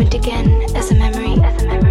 moment again as a memory. As a memory.